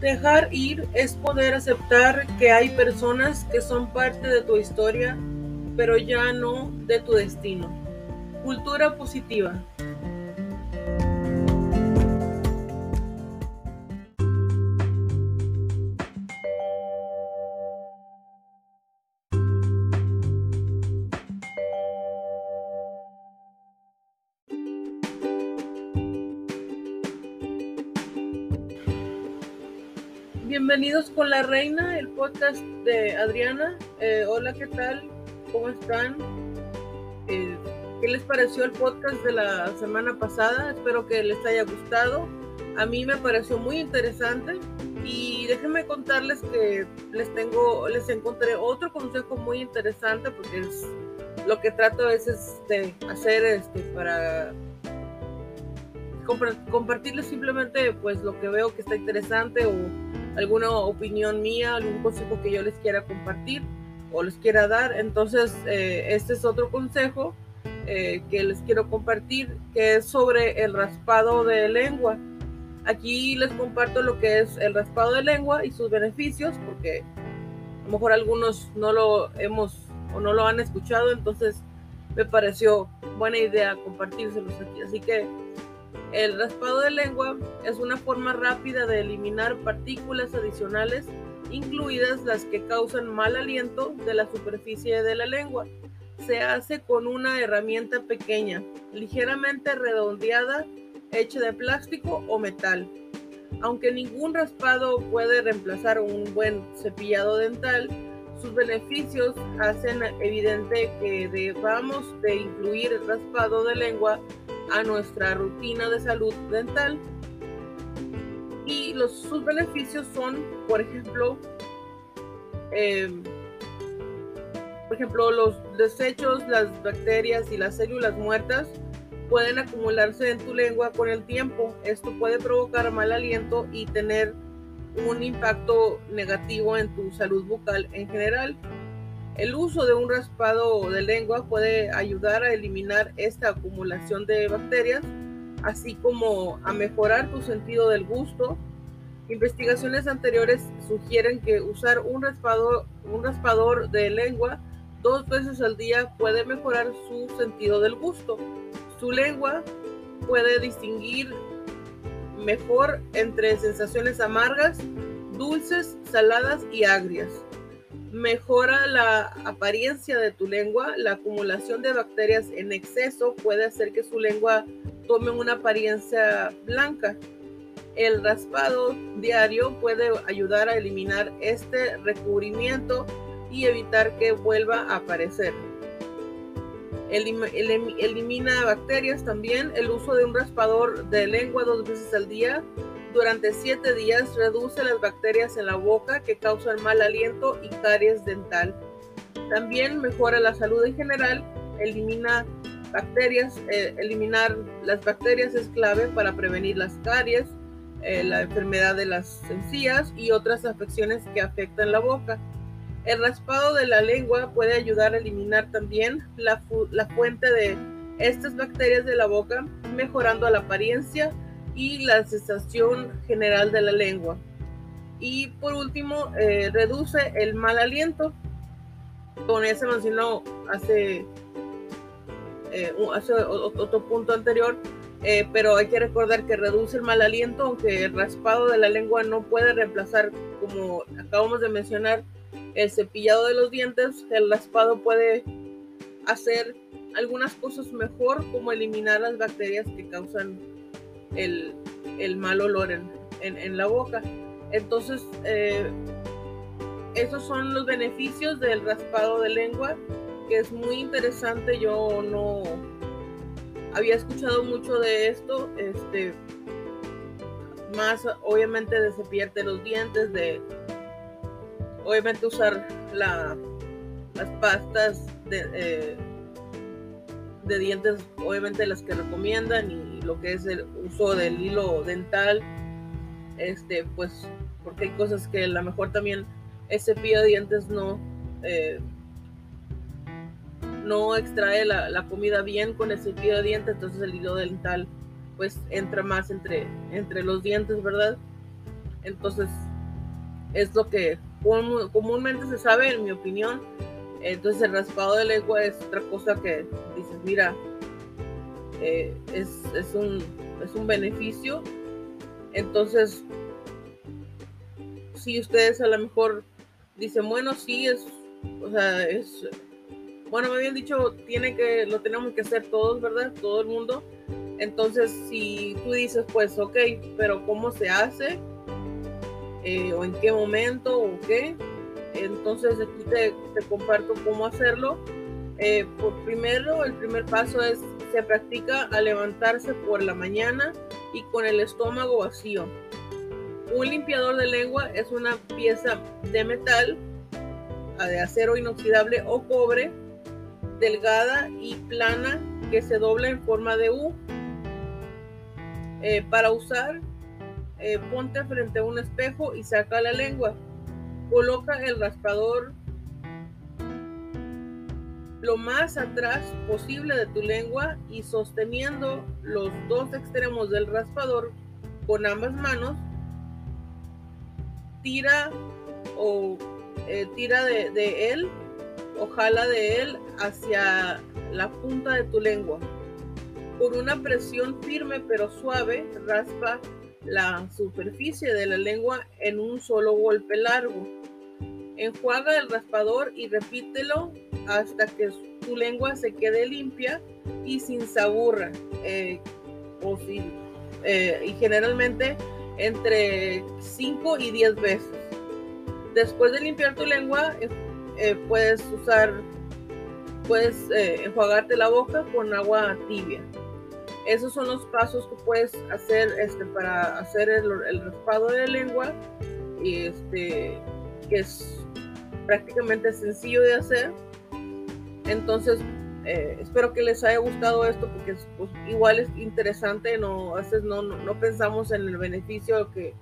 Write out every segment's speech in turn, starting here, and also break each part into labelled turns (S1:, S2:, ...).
S1: Dejar ir es poder aceptar que hay personas que son parte de tu historia, pero ya no de tu destino. Cultura positiva. Bienvenidos con la reina, el podcast de Adriana. Eh, hola, ¿qué tal? ¿Cómo están? Eh, ¿Qué les pareció el podcast de la semana pasada? Espero que les haya gustado. A mí me pareció muy interesante y déjenme contarles que les tengo, les encontré otro consejo muy interesante porque es lo que trato es este, hacer este, para compartirles simplemente pues lo que veo que está interesante o alguna opinión mía, algún consejo que yo les quiera compartir o les quiera dar. Entonces, eh, este es otro consejo eh, que les quiero compartir, que es sobre el raspado de lengua. Aquí les comparto lo que es el raspado de lengua y sus beneficios, porque a lo mejor algunos no lo hemos o no lo han escuchado, entonces me pareció buena idea compartírselos aquí. Así que el raspado de lengua es una forma rápida de eliminar partículas adicionales, incluidas las que causan mal aliento de la superficie de la lengua. Se hace con una herramienta pequeña, ligeramente redondeada, hecha de plástico o metal. Aunque ningún raspado puede reemplazar un buen cepillado dental, sus beneficios hacen evidente que debamos de incluir el raspado de lengua a nuestra rutina de salud dental. Y los, sus beneficios son, por ejemplo, em, por ejemplo, los desechos, las bacterias y las células muertas pueden acumularse en tu lengua con el tiempo. Esto puede provocar mal aliento y tener un impacto negativo en tu salud bucal en general. El uso de un raspado de lengua puede ayudar a eliminar esta acumulación de bacterias, así como a mejorar tu sentido del gusto. Investigaciones anteriores sugieren que usar un, raspado, un raspador de lengua dos veces al día puede mejorar su sentido del gusto. Su lengua puede distinguir mejor entre sensaciones amargas, dulces, saladas y agrias mejora la apariencia de tu lengua. La acumulación de bacterias en exceso puede hacer que su lengua tome una apariencia blanca. El raspado diario puede ayudar a eliminar este recubrimiento y evitar que vuelva a aparecer. Elimina bacterias también. El uso de un raspador de lengua dos veces al día durante siete días reduce las bacterias en la boca que causan mal aliento y caries dental. También mejora la salud en general, elimina bacterias, eh, eliminar las bacterias es clave para prevenir las caries, eh, la enfermedad de las encías y otras afecciones que afectan la boca. El raspado de la lengua puede ayudar a eliminar también la, la fuente de estas bacterias de la boca, mejorando la apariencia y la sensación general de la lengua. Y por último, eh, reduce el mal aliento. Como ya se mencionó hace, eh, hace otro punto anterior, eh, pero hay que recordar que reduce el mal aliento, aunque el raspado de la lengua no puede reemplazar, como acabamos de mencionar, el cepillado de los dientes. El raspado puede hacer algunas cosas mejor, como eliminar las bacterias que causan el, mal olor en, la boca. Entonces, eh, esos son los beneficios del raspado de lengua, que es muy interesante. Yo no había escuchado mucho de esto, este, más obviamente de cepillarte los dientes, de obviamente usar la, las pastas de, eh, de dientes, obviamente las que recomiendan y lo que es el uso del hilo dental, este, pues, porque hay cosas que a lo mejor también ese cepillo de dientes no, eh, no extrae la, comida bien con el cepillo de dientes, entonces el hilo dental pues entra más entre, entre los dientes, ¿verdad? Entonces es lo que comúnmente se sabe, en mi opinión. Entonces el raspado de lengua es otra cosa que dices, mira, eh, es, es, un, es un beneficio. Entonces, si ustedes a lo mejor dicen, bueno, sí, es, o sea, es, bueno, me habían dicho, tiene que, lo tenemos que hacer todos, ¿verdad? Todo el mundo. Entonces, si tú dices, pues, ok, pero ¿cómo se hace? Eh, ¿O en qué momento? ¿O qué? Entonces, aquí te, comparto cómo hacerlo. Eh, por primero, el primer paso es, se practica a levantarse por la mañana y con el estómago vacío. Un limpiador de lengua es una pieza de metal, de acero inoxidable o cobre, delgada y plana que se dobla en forma de U. Eh, para usar, eh, ponte frente a un espejo y saca la lengua. Coloca el raspador lo más atrás posible de tu lengua y sosteniendo los dos extremos del raspador con ambas manos, tira o eh, tira de, de, él o jala de él hacia la punta de tu lengua. Con una presión firme pero suave, raspa la superficie de la lengua en un solo golpe largo. Enjuaga el raspador y repítelo hasta que tu lengua se quede limpia y sin saburra. Eh, eh, y generalmente entre 5 y 10 veces. Después de limpiar tu lengua, eh, puedes usar, puedes enjuagarte la boca con agua tibia. Esos son los pasos que puedes hacer este, para hacer el, el raspado de lengua, y este, que es prácticamente sencillo de hacer entonces, eh, espero que les haya gustado esto porque pues, igual es interesante, no, a veces no, no, pensamos en el beneficio que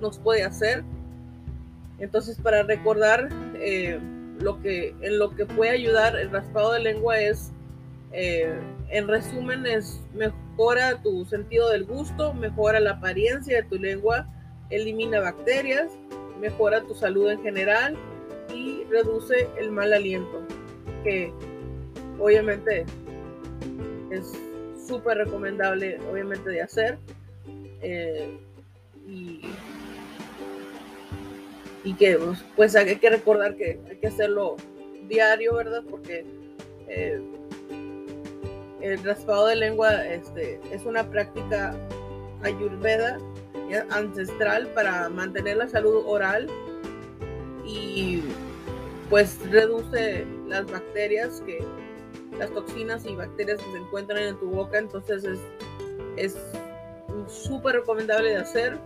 S1: nos puede hacer. Entonces, para recordar eh, lo que, en lo que puede ayudar el raspado de lengua es, eh, en resumen, es mejora tu sentido del gusto, mejora la apariencia de tu lengua, elimina bacterias, mejora tu salud en general y reduce el mal aliento, que obviamente es súper recomendable, obviamente, de hacer. Eh, y, que pues, hay que recordar que hay que hacerlo diario, ¿verdad? Porque eh, el raspado de lengua este, es una práctica ayurveda ancestral para mantener la salud oral y pues reduce las bacterias que las toxinas y bacterias que se encuentran en tu boca, entonces es es súper recomendable de hacer.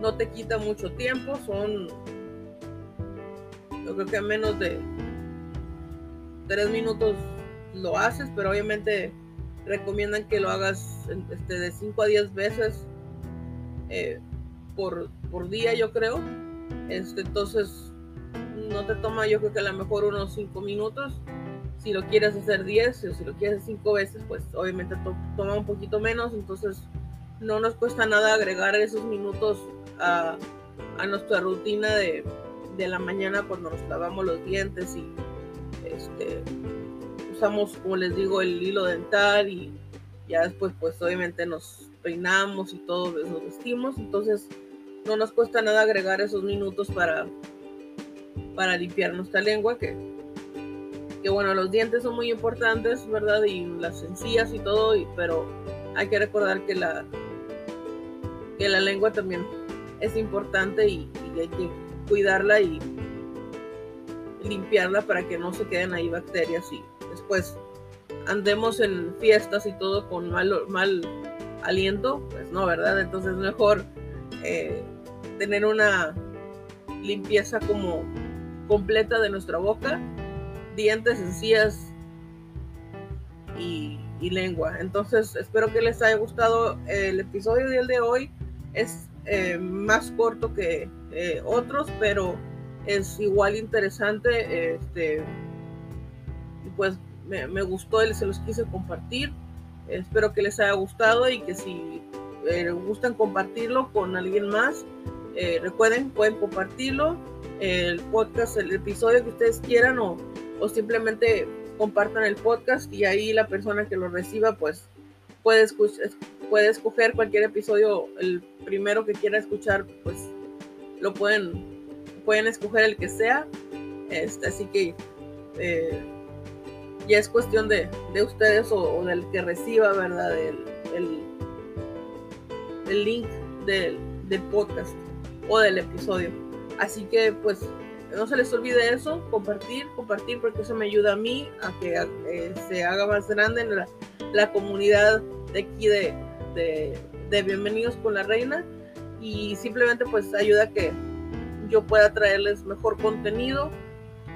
S1: No te quita mucho tiempo, son yo creo que menos de tres minutos lo haces, pero obviamente recomiendan que lo hagas este, de 5 a 10 veces eh, por, por, día, yo creo. Este, entonces, no te toma, yo creo que a lo mejor unos 5 minutos si lo quieres hacer 10 o si lo quieres hacer 5 veces, pues obviamente toma un poquito menos, entonces no nos cuesta nada agregar esos minutos a, nuestra rutina de, la mañana cuando nos lavamos los dientes y este, usamos, como les digo, el hilo dental y ya después pues obviamente nos peinamos y todo, pues, nos vestimos, entonces no nos cuesta nada agregar esos minutos para, para limpiar nuestra lengua, que que bueno, los dientes son muy importantes, ¿verdad? Y las encías y todo, pero hay que recordar que la, que la lengua también es importante y, hay que cuidarla y limpiarla para que no se queden ahí bacterias y después andemos en fiestas y todo con mal, mal aliento, pues no, ¿verdad? Entonces es mejor eh, tener una limpieza como completa de nuestra boca dientes, encías y, lengua. Entonces, espero que les haya gustado el episodio del de hoy. Es eh, más corto que eh, otros, pero es igual interesante. Este, pues me, gustó y se los quise compartir. Espero que les haya gustado y que si eh, gustan compartirlo con alguien más, Eh, recuerden, pueden compartirlo, el podcast, el episodio que ustedes quieran o, o simplemente compartan el podcast y ahí la persona que lo reciba pues puede, puede escoger cualquier episodio, el primero que quiera escuchar pues lo pueden, pueden escoger el que sea. Este, así que eh, ya es cuestión de, de ustedes o, del que reciba, ¿verdad? El, el, link del, del, podcast o del episodio. Así que pues no se les olvide eso, compartir, compartir porque eso me ayuda a mí a que eh, se haga más grande en la, la comunidad de aquí de, de, de Bienvenidos con la Reina y simplemente pues ayuda a que yo pueda traerles mejor contenido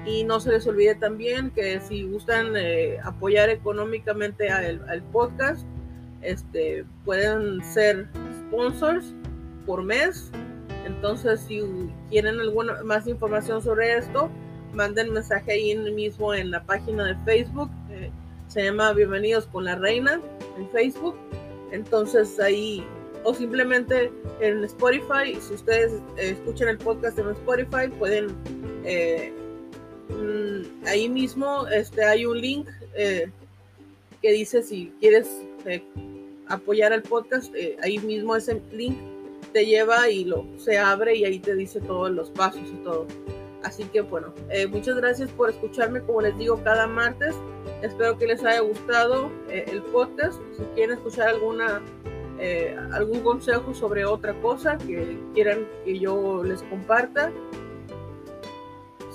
S1: y no se les olvide también que si gustan eh, apoyar económicamente al, podcast, este, pueden ser sponsors por mes. Entonces, si quieren alguna más información sobre esto, manden mensaje ahí mismo en la página de Facebook. Eh, se llama Bienvenidos con la Reina en Facebook. Entonces ahí, o simplemente en Spotify, si ustedes eh, escuchan el podcast en Spotify, pueden Mm, ahí mismo este, hay un link eh, que dice si quieres eh, apoyar al podcast, eh, ahí mismo ese link te lleva y lo se abre y ahí te dice todos los pasos y todo. Así que bueno, muchas gracias por escucharme, como les digo, cada martes. Espero que les haya gustado el podcast. Si quieren escuchar alguna algún consejo sobre otra cosa que quieran que yo les comparta,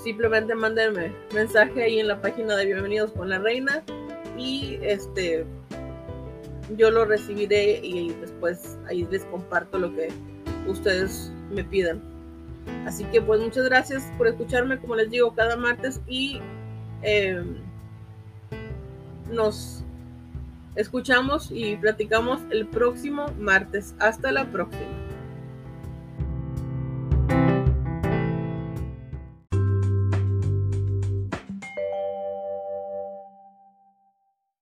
S1: simplemente mándenme mensaje ahí en la página de Bienvenidos con la Reina y este yo lo recibiré y después ahí les comparto lo que ustedes me pidan. Así que pues muchas gracias por escucharme, como les digo, cada martes y em, nos escuchamos y platicamos el próximo martes. Hasta la próxima.